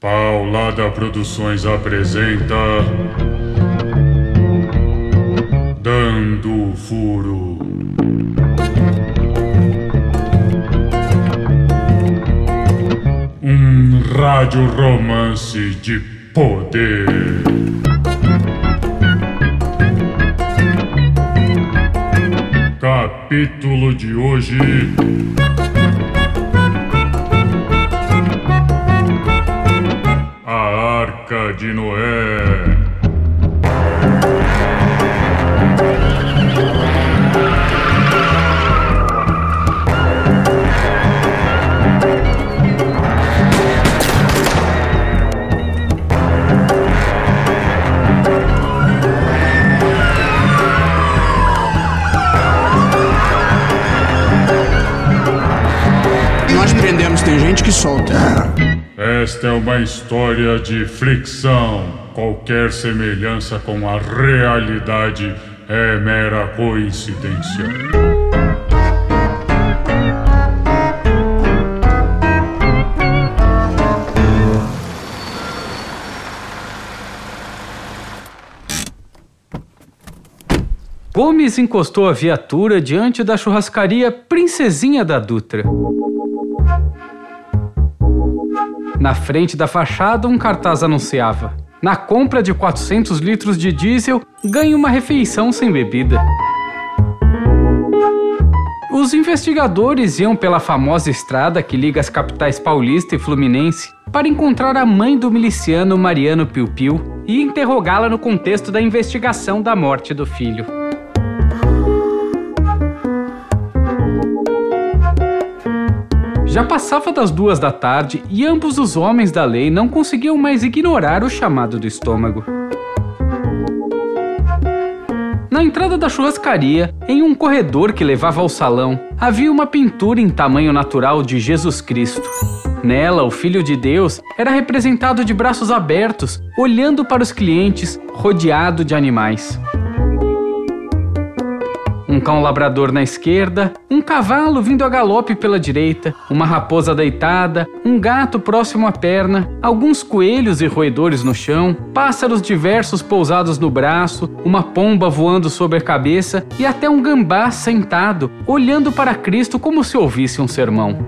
Paulada Produções apresenta. Dando Furo. Um rádio romance de poder. Capítulo de hoje. De Noé. De fricção. Qualquer semelhança com a realidade é mera coincidência. Gomes encostou a viatura diante da churrascaria Princesinha da Dutra. Na frente da fachada, um cartaz anunciava: Na compra de 400 litros de diesel, ganhe uma refeição sem bebida. Os investigadores iam pela famosa estrada que liga as capitais paulista e fluminense para encontrar a mãe do miliciano Mariano Piu Piu e interrogá-la no contexto da investigação da morte do filho. Já passava das duas da tarde e ambos os homens da lei não conseguiam mais ignorar o chamado do estômago. Na entrada da churrascaria, em um corredor que levava ao salão, havia uma pintura em tamanho natural de Jesus Cristo. Nela, o Filho de Deus era representado de braços abertos, olhando para os clientes, rodeado de animais um cão labrador na esquerda, um cavalo vindo a galope pela direita, uma raposa deitada, um gato próximo à perna, alguns coelhos e roedores no chão, pássaros diversos pousados no braço, uma pomba voando sobre a cabeça e até um gambá sentado, olhando para Cristo como se ouvisse um sermão.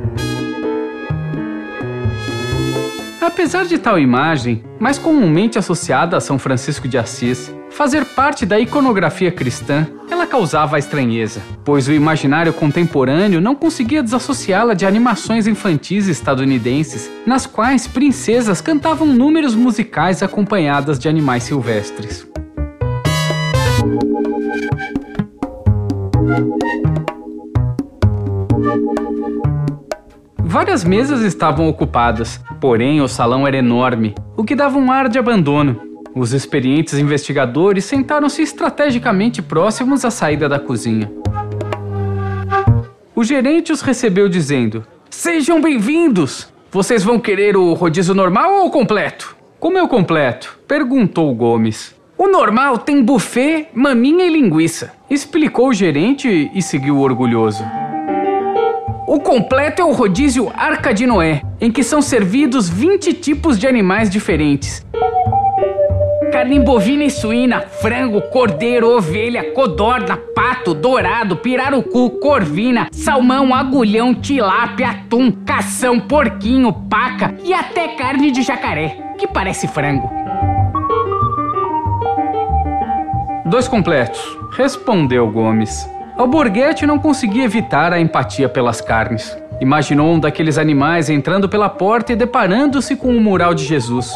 Apesar de tal imagem, mais comumente associada a São Francisco de Assis, fazer parte da iconografia cristã, ela causava estranheza, pois o imaginário contemporâneo não conseguia desassociá-la de animações infantis estadunidenses, nas quais princesas cantavam números musicais acompanhadas de animais silvestres. Várias mesas estavam ocupadas, porém o salão era enorme, o que dava um ar de abandono. Os experientes investigadores sentaram-se estrategicamente próximos à saída da cozinha. O gerente os recebeu dizendo: Sejam bem-vindos! Vocês vão querer o rodízio normal ou completo? Como é o completo? perguntou Gomes. O normal tem buffet, maminha e linguiça, explicou o gerente e seguiu orgulhoso. O completo é o rodízio Arca de Noé, em que são servidos 20 tipos de animais diferentes. Carne bovina e suína, frango, cordeiro, ovelha, codorna, pato, dourado, pirarucu, corvina, salmão, agulhão, tilápia, atum, cação, porquinho, paca e até carne de jacaré, que parece frango. Dois completos, respondeu Gomes. Alborguete não conseguia evitar a empatia pelas carnes. Imaginou um daqueles animais entrando pela porta e deparando-se com o mural de Jesus.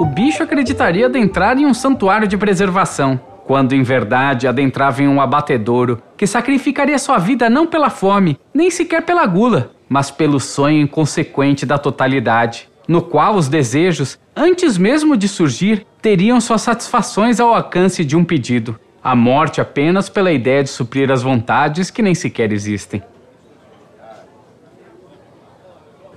O bicho acreditaria adentrar em um santuário de preservação, quando em verdade adentrava em um abatedouro que sacrificaria sua vida não pela fome, nem sequer pela gula, mas pelo sonho inconsequente da totalidade, no qual os desejos, antes mesmo de surgir, teriam suas satisfações ao alcance de um pedido a morte apenas pela ideia de suprir as vontades que nem sequer existem.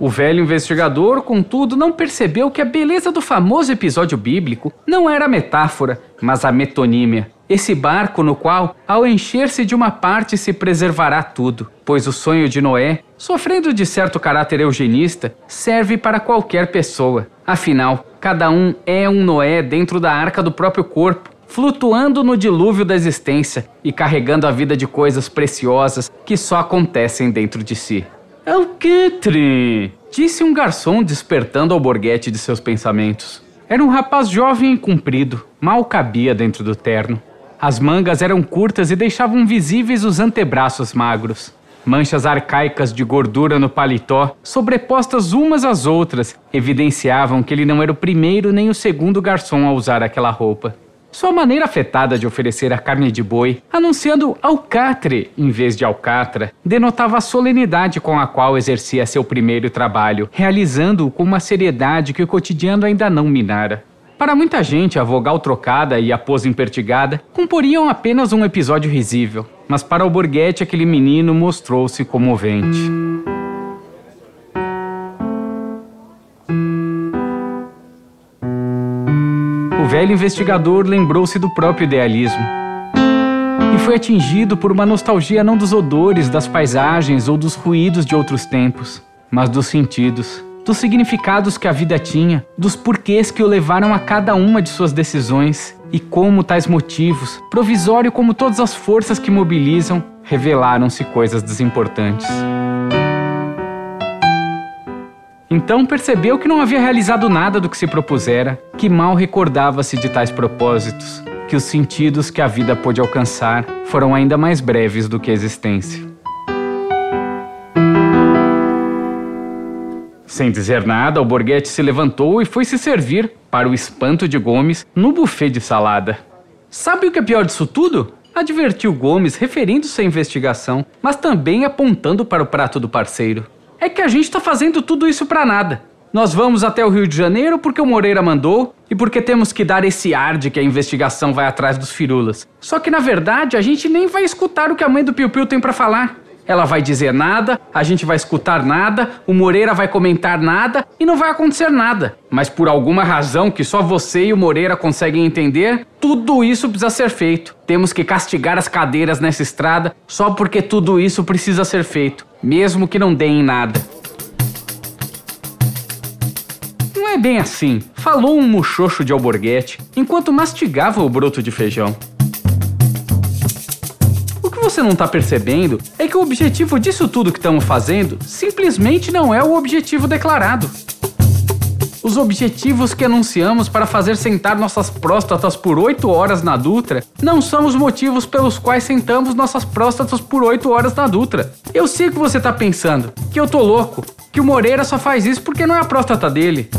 O velho investigador, contudo, não percebeu que a beleza do famoso episódio bíblico não era a metáfora, mas a metonímia, esse barco no qual, ao encher-se de uma parte, se preservará tudo, pois o sonho de Noé, sofrendo de certo caráter eugenista, serve para qualquer pessoa. Afinal, cada um é um Noé dentro da arca do próprio corpo, flutuando no dilúvio da existência e carregando a vida de coisas preciosas que só acontecem dentro de si. É o que, Tri? Disse um garçom despertando ao borguete de seus pensamentos. Era um rapaz jovem e comprido, mal cabia dentro do terno. As mangas eram curtas e deixavam visíveis os antebraços magros. Manchas arcaicas de gordura no paletó, sobrepostas umas às outras, evidenciavam que ele não era o primeiro nem o segundo garçom a usar aquela roupa. Sua maneira afetada de oferecer a carne de boi, anunciando alcatre em vez de alcatra, denotava a solenidade com a qual exercia seu primeiro trabalho, realizando-o com uma seriedade que o cotidiano ainda não minara. Para muita gente, a vogal trocada e a pose impertigada comporiam apenas um episódio risível, mas para o Borghetti aquele menino mostrou-se comovente. Velho investigador lembrou-se do próprio idealismo e foi atingido por uma nostalgia não dos odores, das paisagens ou dos ruídos de outros tempos, mas dos sentidos dos significados que a vida tinha, dos porquês que o levaram a cada uma de suas decisões e como tais motivos, provisório como todas as forças que mobilizam, revelaram-se coisas desimportantes. Então percebeu que não havia realizado nada do que se propusera, que mal recordava-se de tais propósitos, que os sentidos que a vida pôde alcançar foram ainda mais breves do que a existência. Sem dizer nada, o Borghetti se levantou e foi se servir, para o espanto de Gomes, no buffet de salada. Sabe o que é pior disso tudo? Advertiu Gomes, referindo-se à investigação, mas também apontando para o prato do parceiro. É que a gente está fazendo tudo isso para nada. Nós vamos até o Rio de Janeiro porque o Moreira mandou e porque temos que dar esse ar de que a investigação vai atrás dos firulas. Só que na verdade a gente nem vai escutar o que a mãe do Piu Piu tem para falar. Ela vai dizer nada, a gente vai escutar nada, o Moreira vai comentar nada e não vai acontecer nada. Mas por alguma razão que só você e o Moreira conseguem entender, tudo isso precisa ser feito. Temos que castigar as cadeiras nessa estrada só porque tudo isso precisa ser feito, mesmo que não deem nada. Não é bem assim, falou um muxoxo de alborguete enquanto mastigava o broto de feijão você não está percebendo é que o objetivo disso tudo que estamos fazendo simplesmente não é o objetivo declarado. Os objetivos que anunciamos para fazer sentar nossas próstatas por 8 horas na Dutra não são os motivos pelos quais sentamos nossas próstatas por 8 horas na Dutra. Eu sei que você está pensando, que eu tô louco, que o Moreira só faz isso porque não é a próstata dele.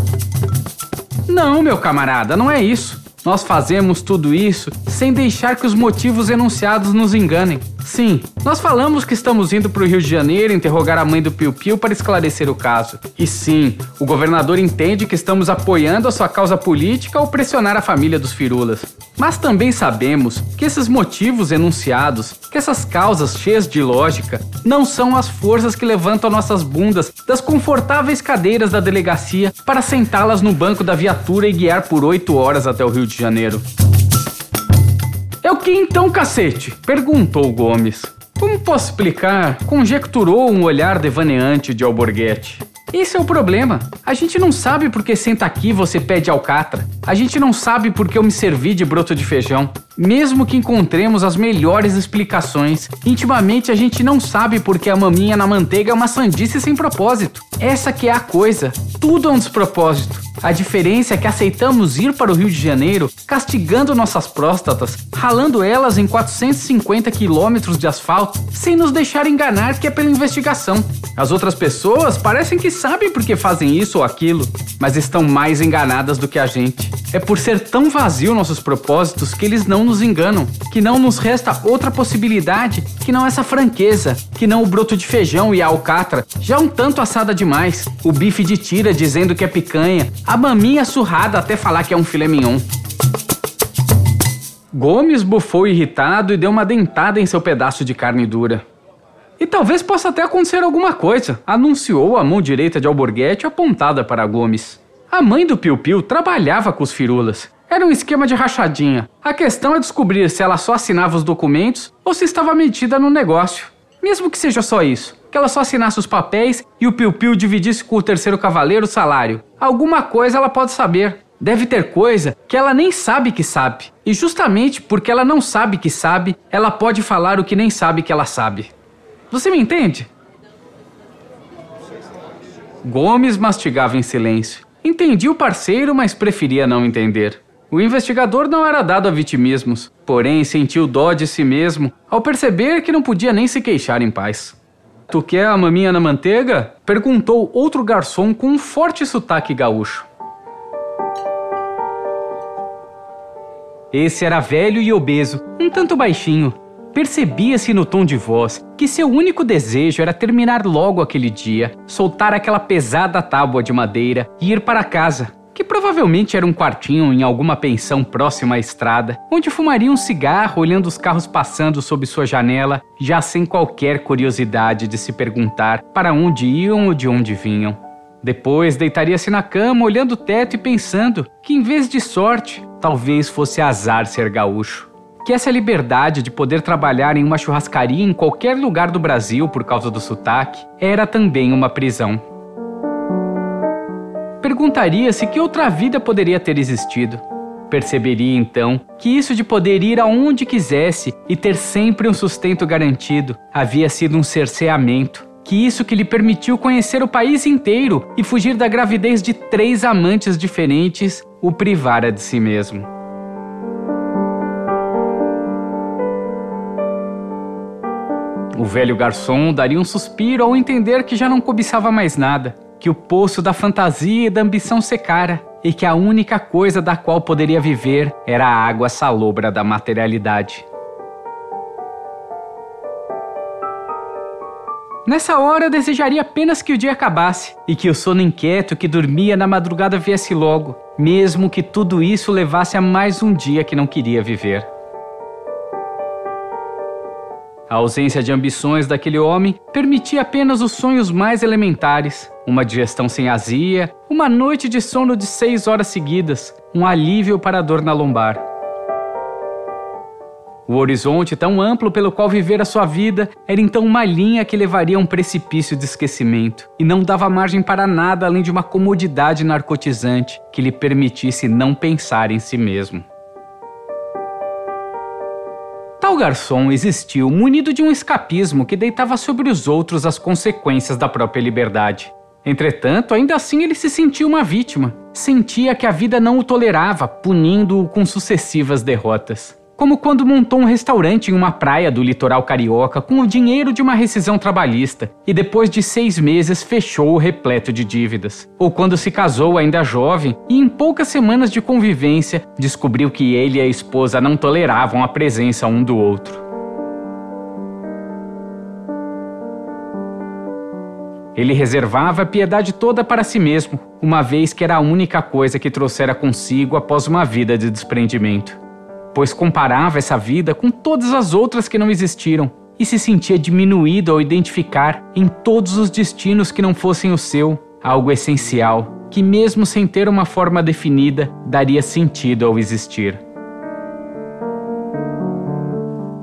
Não, meu camarada, não é isso. Nós fazemos tudo isso sem deixar que os motivos enunciados nos enganem. Sim, nós falamos que estamos indo para o Rio de Janeiro interrogar a mãe do Piu Piu para esclarecer o caso. E sim, o governador entende que estamos apoiando a sua causa política ao pressionar a família dos firulas. Mas também sabemos que esses motivos enunciados, que essas causas cheias de lógica, não são as forças que levantam nossas bundas das confortáveis cadeiras da delegacia para sentá-las no banco da viatura e guiar por oito horas até o Rio de Janeiro. É o que então, cacete? perguntou Gomes. Como posso explicar? Conjecturou um olhar devaneante de Alborguete. Esse é o problema. A gente não sabe por que senta aqui você pede alcatra. A gente não sabe por que eu me servi de broto de feijão. Mesmo que encontremos as melhores explicações, intimamente a gente não sabe por que a maminha na manteiga é uma sandice sem propósito. Essa que é a coisa. Tudo é um despropósito. A diferença é que aceitamos ir para o Rio de Janeiro castigando nossas próstatas, ralando elas em 450 quilômetros de asfalto, sem nos deixar enganar que é pela investigação. As outras pessoas parecem que sabem por que fazem isso ou aquilo, mas estão mais enganadas do que a gente. É por ser tão vazio nossos propósitos que eles não nos enganam, que não nos resta outra possibilidade que não essa franqueza, que não o broto de feijão e a alcatra, já um tanto assada demais, o bife de tira dizendo que é picanha, a maminha surrada até falar que é um filé mignon. Gomes bufou irritado e deu uma dentada em seu pedaço de carne dura. E talvez possa até acontecer alguma coisa, anunciou a mão direita de Alborguete apontada para Gomes. A mãe do Piu Piu trabalhava com os firulas. Era um esquema de rachadinha. A questão é descobrir se ela só assinava os documentos ou se estava metida no negócio. Mesmo que seja só isso, que ela só assinasse os papéis e o Piu-Piu dividisse com o terceiro cavaleiro o salário. Alguma coisa ela pode saber. Deve ter coisa que ela nem sabe que sabe. E justamente porque ela não sabe que sabe, ela pode falar o que nem sabe que ela sabe. Você me entende? Gomes mastigava em silêncio. Entendi o parceiro, mas preferia não entender. O investigador não era dado a vitimismos, porém sentiu dó de si mesmo ao perceber que não podia nem se queixar em paz. Tu quer a maminha na manteiga? perguntou outro garçom com um forte sotaque gaúcho. Esse era velho e obeso, um tanto baixinho. Percebia-se no tom de voz que seu único desejo era terminar logo aquele dia, soltar aquela pesada tábua de madeira e ir para casa, que provavelmente era um quartinho em alguma pensão próxima à estrada, onde fumaria um cigarro olhando os carros passando sob sua janela, já sem qualquer curiosidade de se perguntar para onde iam ou de onde vinham. Depois deitaria-se na cama olhando o teto e pensando que, em vez de sorte, talvez fosse azar ser gaúcho. Que essa liberdade de poder trabalhar em uma churrascaria em qualquer lugar do Brasil por causa do sotaque era também uma prisão. Perguntaria-se que outra vida poderia ter existido. Perceberia então que isso de poder ir aonde quisesse e ter sempre um sustento garantido havia sido um cerceamento que isso que lhe permitiu conhecer o país inteiro e fugir da gravidez de três amantes diferentes o privara de si mesmo. O velho garçom daria um suspiro ao entender que já não cobiçava mais nada, que o poço da fantasia e da ambição secara e que a única coisa da qual poderia viver era a água salobra da materialidade. Nessa hora, desejaria apenas que o dia acabasse e que o sono inquieto que dormia na madrugada viesse logo, mesmo que tudo isso levasse a mais um dia que não queria viver. A ausência de ambições daquele homem permitia apenas os sonhos mais elementares: uma digestão sem azia, uma noite de sono de seis horas seguidas, um alívio para a dor na lombar. O horizonte tão amplo pelo qual vivera sua vida era então uma linha que levaria a um precipício de esquecimento, e não dava margem para nada além de uma comodidade narcotizante que lhe permitisse não pensar em si mesmo. Tal garçom existiu munido de um escapismo que deitava sobre os outros as consequências da própria liberdade. Entretanto, ainda assim ele se sentia uma vítima. Sentia que a vida não o tolerava, punindo-o com sucessivas derrotas como quando montou um restaurante em uma praia do litoral carioca com o dinheiro de uma rescisão trabalhista e depois de seis meses fechou repleto de dívidas. Ou quando se casou ainda jovem e em poucas semanas de convivência descobriu que ele e a esposa não toleravam a presença um do outro. Ele reservava a piedade toda para si mesmo, uma vez que era a única coisa que trouxera consigo após uma vida de desprendimento pois comparava essa vida com todas as outras que não existiram e se sentia diminuído ao identificar em todos os destinos que não fossem o seu algo essencial que, mesmo sem ter uma forma definida, daria sentido ao existir.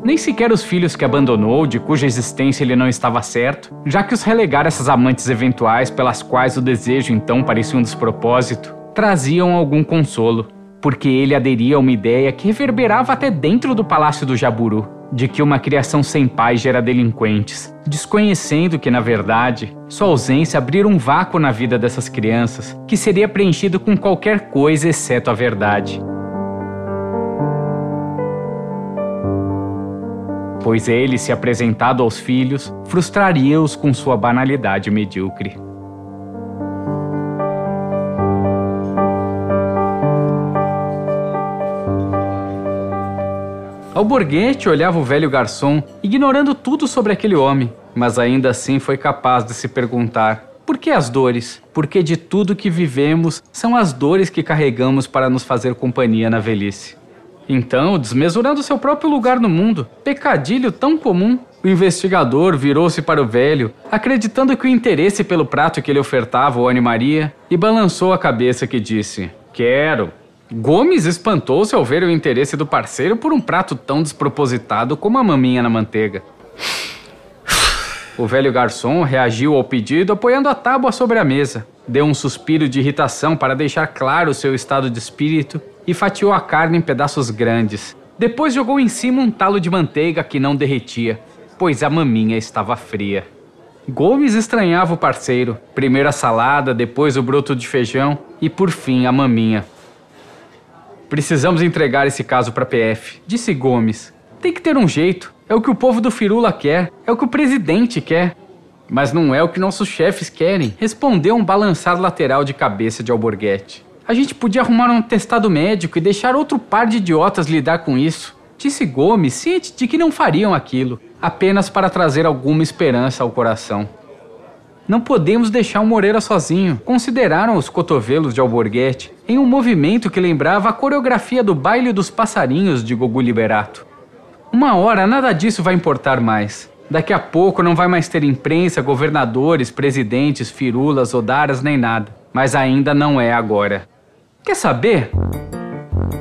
Nem sequer os filhos que abandonou, de cuja existência ele não estava certo, já que os relegara essas amantes eventuais pelas quais o desejo então parecia um despropósito, traziam algum consolo porque ele aderia a uma ideia que reverberava até dentro do palácio do Jaburu, de que uma criação sem pai gera delinquentes, desconhecendo que, na verdade, sua ausência abria um vácuo na vida dessas crianças, que seria preenchido com qualquer coisa exceto a verdade. Pois ele, se apresentado aos filhos, frustraria-os com sua banalidade medíocre. Alborguete olhava o velho garçom, ignorando tudo sobre aquele homem, mas ainda assim foi capaz de se perguntar: por que as dores? Porque de tudo que vivemos são as dores que carregamos para nos fazer companhia na velhice. Então, desmesurando seu próprio lugar no mundo, pecadilho tão comum, o investigador virou-se para o velho, acreditando que o interesse pelo prato que ele ofertava o animaria, e balançou a cabeça que disse: Quero. Gomes espantou-se ao ver o interesse do parceiro por um prato tão despropositado como a maminha na manteiga. O velho garçom reagiu ao pedido apoiando a tábua sobre a mesa. Deu um suspiro de irritação para deixar claro seu estado de espírito e fatiou a carne em pedaços grandes. Depois jogou em cima um talo de manteiga que não derretia, pois a maminha estava fria. Gomes estranhava o parceiro. Primeiro a salada, depois o broto de feijão e por fim a maminha. Precisamos entregar esse caso para a PF, disse Gomes. Tem que ter um jeito. É o que o povo do Firula quer, é o que o presidente quer. Mas não é o que nossos chefes querem, respondeu um balançar lateral de cabeça de Alborguete. A gente podia arrumar um testado médico e deixar outro par de idiotas lidar com isso, disse Gomes, ciente de que não fariam aquilo, apenas para trazer alguma esperança ao coração. Não podemos deixar o Moreira sozinho, consideraram os cotovelos de Alborguete, em um movimento que lembrava a coreografia do baile dos passarinhos de Gugu Liberato. Uma hora nada disso vai importar mais. Daqui a pouco não vai mais ter imprensa, governadores, presidentes, firulas, odaras nem nada. Mas ainda não é agora. Quer saber?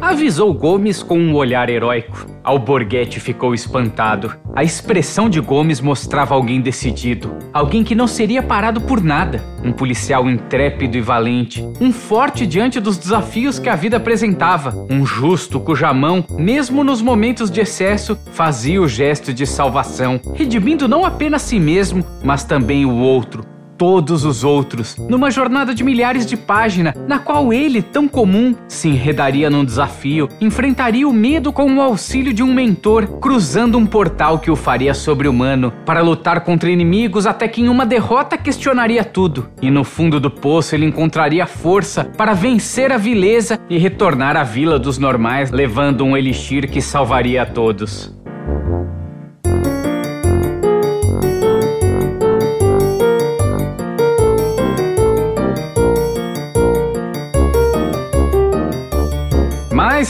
Avisou Gomes com um olhar heróico. Alborguete ficou espantado. A expressão de Gomes mostrava alguém decidido, alguém que não seria parado por nada, um policial intrépido e valente, um forte diante dos desafios que a vida apresentava, um justo cuja mão, mesmo nos momentos de excesso, fazia o gesto de salvação, redimindo não apenas si mesmo, mas também o outro, todos os outros, numa jornada de milhares de páginas, na qual ele, tão comum, se enredaria num desafio, enfrentaria o medo com o auxílio de um mentor, cruzando um portal que o faria sobre-humano, para lutar contra inimigos até que em uma derrota questionaria tudo, e no fundo do poço ele encontraria força para vencer a vileza e retornar à vila dos normais, levando um elixir que salvaria a todos.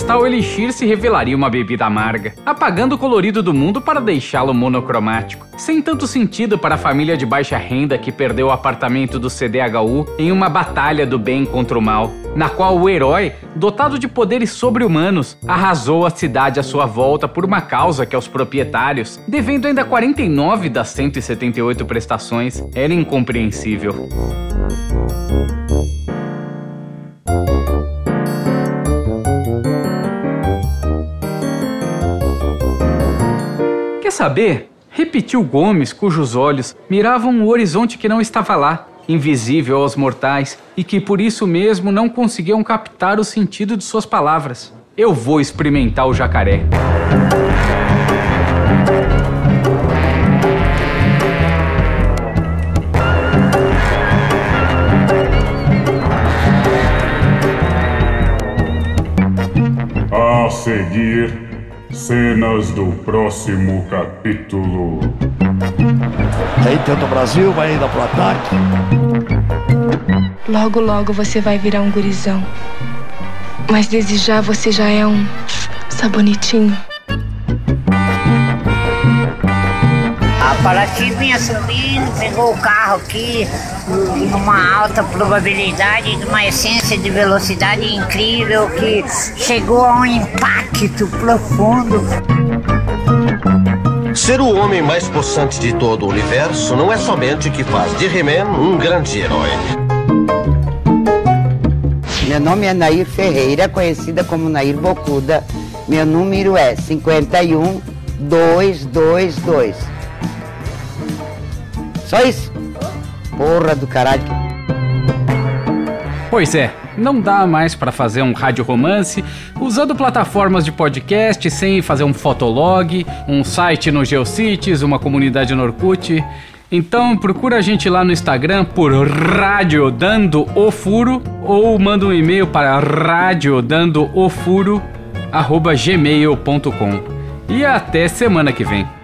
Tal elixir se revelaria uma bebida amarga, apagando o colorido do mundo para deixá-lo monocromático, sem tanto sentido para a família de baixa renda que perdeu o apartamento do CDHU em uma batalha do bem contra o mal, na qual o herói, dotado de poderes sobre-humanos, arrasou a cidade à sua volta por uma causa que aos proprietários, devendo ainda 49 das 178 prestações, era incompreensível. Saber? Repetiu Gomes, cujos olhos miravam o horizonte que não estava lá, invisível aos mortais, e que por isso mesmo não conseguiam captar o sentido de suas palavras. Eu vou experimentar o jacaré. A seguir Cenas do próximo capítulo. Aí tenta o Brasil, vai ainda pro ataque. Logo, logo você vai virar um gurizão. Mas desejar você já é um sabonitinho. Paraty vinha subindo, pegou o carro aqui numa alta probabilidade, de uma essência de velocidade incrível que chegou a um impacto profundo. Ser o homem mais possante de todo o universo não é somente o que faz de He-Man um grande herói. Meu nome é Nair Ferreira, conhecida como Nair Bocuda. Meu número é 51222. Só isso. Porra do caralho. Pois é, não dá mais para fazer um rádio romance usando plataformas de podcast sem fazer um fotolog, um site no Geocities, uma comunidade no Orkut. Então procura a gente lá no Instagram por Rádio Dando o Furo ou manda um e-mail para dando o. E até semana que vem.